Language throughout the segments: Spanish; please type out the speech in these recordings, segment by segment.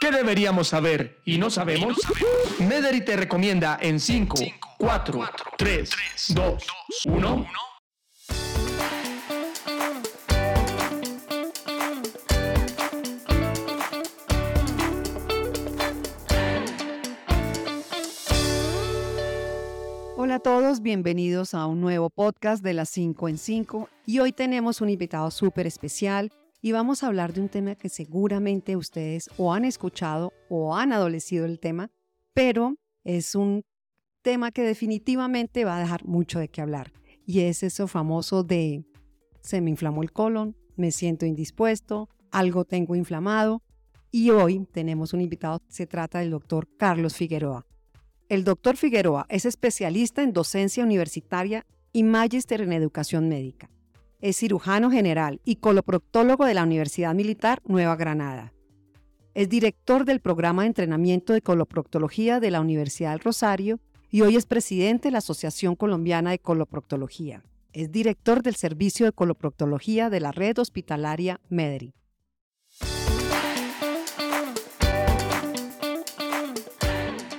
¿Qué deberíamos saber y no sabemos? Mederi te recomienda en 5, 4, 3, 2, 1. Hola a todos, bienvenidos a un nuevo podcast de las 5 en 5 y hoy tenemos un invitado súper especial y vamos a hablar de un tema que seguramente ustedes o han escuchado o han adolecido el tema, pero es un tema que definitivamente va a dejar mucho de qué hablar y es eso famoso de se me inflamó el colon, me siento indispuesto, algo tengo inflamado y hoy tenemos un invitado, se trata del doctor Carlos Figueroa. El doctor Figueroa es especialista en docencia universitaria y magíster en educación médica. Es cirujano general y coloproctólogo de la Universidad Militar Nueva Granada. Es director del programa de entrenamiento de coloproctología de la Universidad del Rosario y hoy es presidente de la Asociación Colombiana de Coloproctología. Es director del Servicio de Coloproctología de la Red Hospitalaria Medri.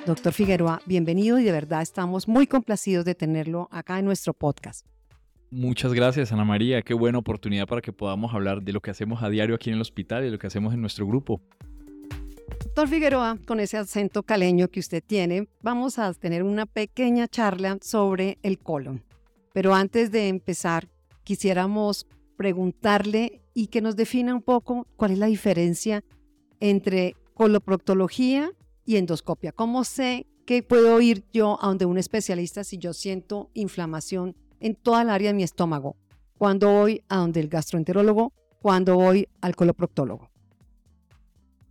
Doctor Figueroa, bienvenido y de verdad estamos muy complacidos de tenerlo acá en nuestro podcast. Muchas gracias, Ana María. Qué buena oportunidad para que podamos hablar de lo que hacemos a diario aquí en el hospital y lo que hacemos en nuestro grupo. Doctor Figueroa, con ese acento caleño que usted tiene, vamos a tener una pequeña charla sobre el colon. Pero antes de empezar, quisiéramos preguntarle y que nos defina un poco cuál es la diferencia entre coloproctología y endoscopia. ¿Cómo sé que puedo ir yo a donde un especialista si yo siento inflamación en toda el área de mi estómago, cuando voy a donde el gastroenterólogo, cuando voy al coloproctólogo.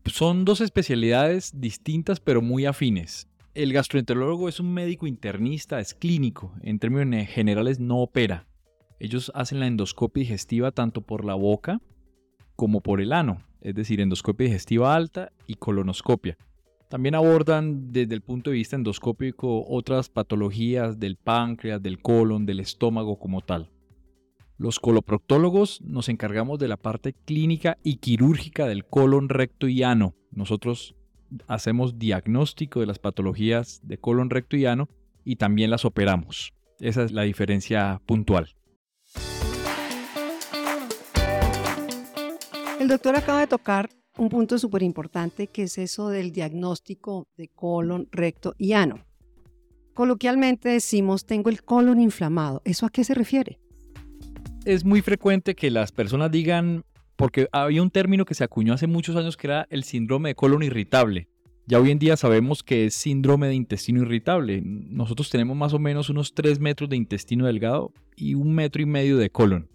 Son dos especialidades distintas pero muy afines. El gastroenterólogo es un médico internista, es clínico, en términos generales no opera. Ellos hacen la endoscopia digestiva tanto por la boca como por el ano, es decir, endoscopia digestiva alta y colonoscopia. También abordan desde el punto de vista endoscópico otras patologías del páncreas, del colon, del estómago como tal. Los coloproctólogos nos encargamos de la parte clínica y quirúrgica del colon, recto y ano. Nosotros hacemos diagnóstico de las patologías de colon, recto y ano y también las operamos. Esa es la diferencia puntual. El doctor acaba de tocar un punto súper importante que es eso del diagnóstico de colon, recto y ano. Coloquialmente decimos tengo el colon inflamado. ¿Eso a qué se refiere? Es muy frecuente que las personas digan, porque había un término que se acuñó hace muchos años que era el síndrome de colon irritable. Ya hoy en día sabemos que es síndrome de intestino irritable. Nosotros tenemos más o menos unos 3 metros de intestino delgado y un metro y medio de colon.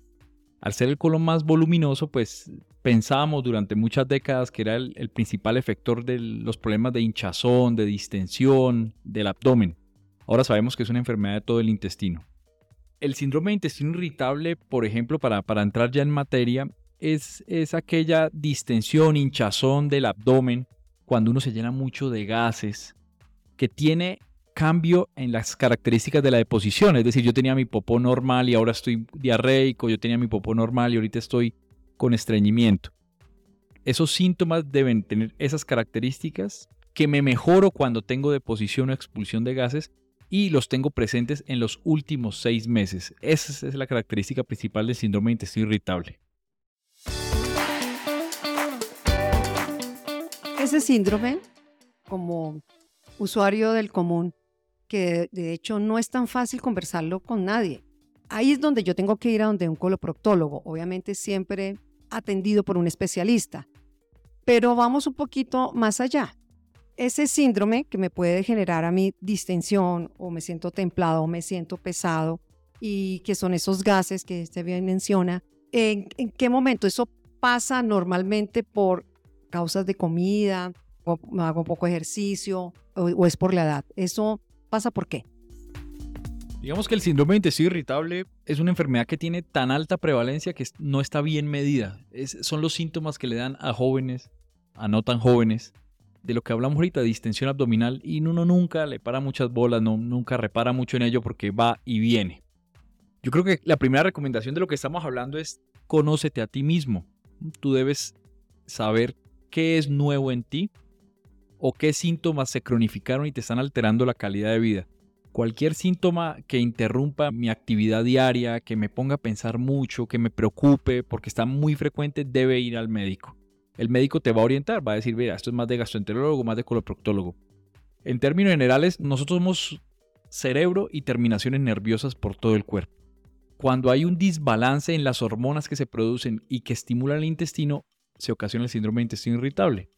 Al ser el colon más voluminoso, pues pensábamos durante muchas décadas que era el, principal efector de los problemas de hinchazón, de distensión, del abdomen. Ahora sabemos que es una enfermedad de todo el intestino. El síndrome de intestino irritable, por ejemplo, para, entrar ya en materia, es, es aquella distensión, hinchazón del abdomen cuando uno se llena mucho de gases, que tiene cambio en las características de la deposición. Es decir, yo tenía mi popó normal y ahora estoy diarreico, yo tenía mi popó normal y ahorita estoy con estreñimiento. Esos síntomas deben tener esas características que me mejoro cuando tengo deposición o expulsión de gases y los tengo presentes en los últimos seis meses. Esa es la característica principal del síndrome de intestino irritable. Ese síndrome, como usuario del común, que de hecho no es tan fácil conversarlo con nadie. Ahí es donde yo tengo que ir a donde un coloproctólogo, obviamente siempre atendido por un especialista. Pero vamos un poquito más allá. Ese síndrome que me puede generar a mí distensión o me siento templado o me siento pesado y que son esos gases que usted bien menciona, ¿en, qué momento eso pasa normalmente por causas de comida o hago poco ejercicio o, o es por la edad? ¿Eso pasa por qué? Digamos que el síndrome de intestino irritable es una enfermedad que tiene tan alta prevalencia que no está bien medida. son los síntomas que le dan a jóvenes, a no tan jóvenes, de lo que hablamos ahorita, distensión abdominal, y uno nunca le para muchas bolas, no, nunca repara mucho en ello porque va y viene. Yo creo que la primera recomendación de lo que estamos hablando es conócete a ti mismo. Tú debes saber qué es nuevo en ti, o qué síntomas se cronificaron y te están alterando la calidad de vida. Cualquier síntoma que interrumpa mi actividad diaria, que me ponga a pensar mucho, que me preocupe porque está muy frecuente, debe ir al médico. El médico te va a orientar, va a decir, mira, esto es más de gastroenterólogo, más de coloproctólogo. En términos generales, nosotros somos cerebro y terminaciones nerviosas por todo el cuerpo. Cuando hay un desbalance en las hormonas que se producen y que estimulan el intestino, se ocasiona el síndrome de intestino irritable.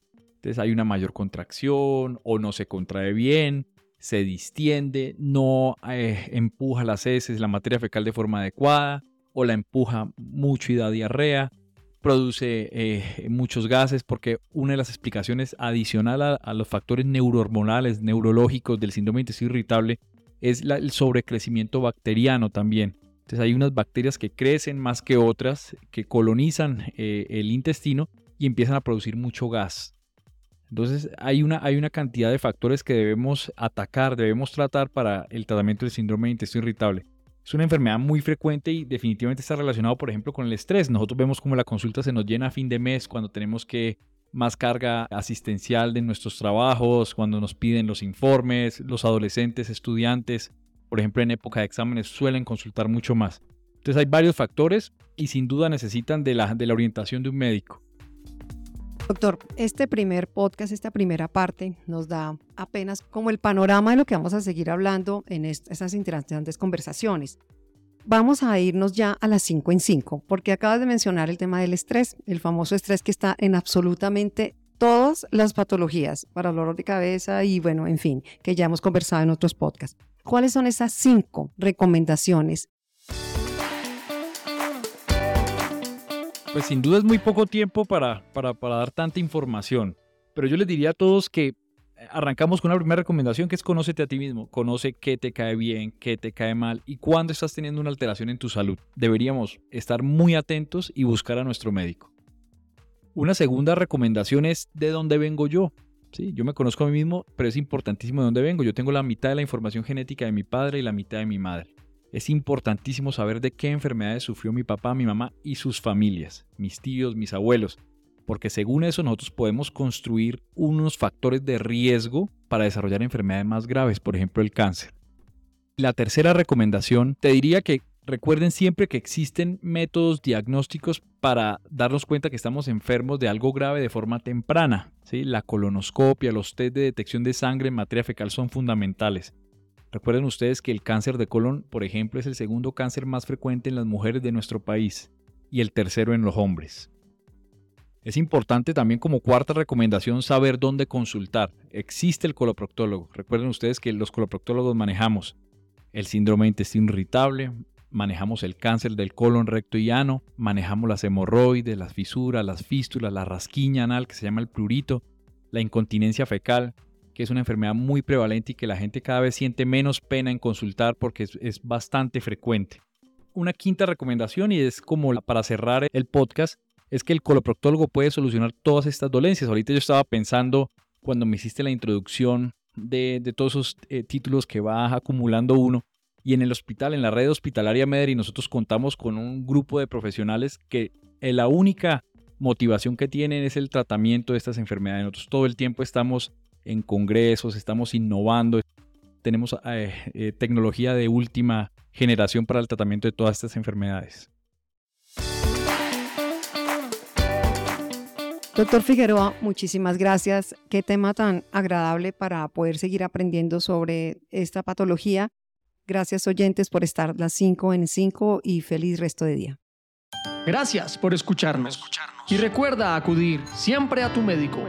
Entonces hay una mayor contracción o no se contrae bien, se distiende, no eh, empuja las heces, la materia fecal de forma adecuada o la empuja mucho y da diarrea, produce eh, muchos gases porque una de las explicaciones adicional a, los factores neurohormonales, neurológicos del síndrome de intestino irritable es el sobrecrecimiento bacteriano también. Entonces hay unas bacterias que crecen más que otras, que colonizan eh, el intestino y empiezan a producir mucho gas. Entonces hay una, hay una cantidad de factores que debemos atacar, debemos tratar para el tratamiento del síndrome de intestino irritable. Es una enfermedad muy frecuente y definitivamente está relacionado, por ejemplo, con el estrés. Nosotros vemos como la consulta se nos llena a fin de mes cuando tenemos que más carga asistencial de nuestros trabajos, cuando nos piden los informes, los adolescentes, estudiantes, por ejemplo, en época de exámenes suelen consultar mucho más. Entonces hay varios factores y sin duda necesitan de la, de la orientación de un médico. Doctor, este primer podcast, esta primera parte, nos da apenas como el panorama de lo que vamos a seguir hablando en estas interesantes conversaciones. Vamos a irnos ya a las 5 en 5, porque acabas de mencionar el tema del estrés, el famoso estrés que está en absolutamente todas las patologías para dolor de cabeza y bueno, en fin, que ya hemos conversado en otros podcasts. ¿Cuáles son esas cinco recomendaciones? Pues sin duda es muy poco tiempo para, para, dar tanta información, pero yo les diría a todos que arrancamos con una primera recomendación que es conócete a ti mismo, conoce qué te cae bien, qué te cae mal y cuándo estás teniendo una alteración en tu salud. Deberíamos estar muy atentos y buscar a nuestro médico. Una segunda recomendación es de dónde vengo yo. Sí, yo me conozco a mí mismo, pero es importantísimo de dónde vengo. Yo tengo la mitad de la información genética de mi padre y la mitad de mi madre. Es importantísimo saber de qué enfermedades sufrió mi papá, mi mamá y sus familias, mis tíos, mis abuelos, porque según eso nosotros podemos construir unos factores de riesgo para desarrollar enfermedades más graves, por ejemplo el cáncer. La tercera recomendación, te diría que Recuerden siempre que existen métodos diagnósticos para darnos cuenta que estamos enfermos de algo grave de forma temprana. ¿sí? La colonoscopia, los test de detección de sangre en materia fecal son fundamentales. Recuerden ustedes que el cáncer de colon, por ejemplo, es el segundo cáncer más frecuente en las mujeres de nuestro país y el tercero en los hombres. Es importante también como cuarta recomendación saber dónde consultar. Existe el coloproctólogo. Recuerden ustedes que los coloproctólogos manejamos el síndrome de intestino irritable, manejamos el cáncer del colon recto y ano, manejamos las hemorroides, las fisuras, las fístulas, la rasquiña anal que se llama el plurito, la incontinencia fecal, que es una enfermedad muy prevalente y que la gente cada vez siente menos pena en consultar porque es, bastante frecuente. Una quinta recomendación y es como para cerrar el podcast es que el coloproctólogo puede solucionar todas estas dolencias. Ahorita yo estaba pensando cuando me hiciste la introducción de, todos esos eh, títulos que va acumulando uno y en el hospital, en la red hospitalaria Mederi, nosotros contamos con un grupo de profesionales que eh, la única motivación que tienen es el tratamiento de estas enfermedades. Nosotros todo el tiempo estamos en congresos, estamos innovando, tenemos eh, eh, tecnología de última generación para el tratamiento de todas estas enfermedades. Doctor Figueroa, muchísimas gracias. Qué tema tan agradable para poder seguir aprendiendo sobre esta patología Gracias oyentes por estar las 5 en 5 y feliz resto de día. Gracias por escucharnos. Y recuerda acudir siempre a tu médico.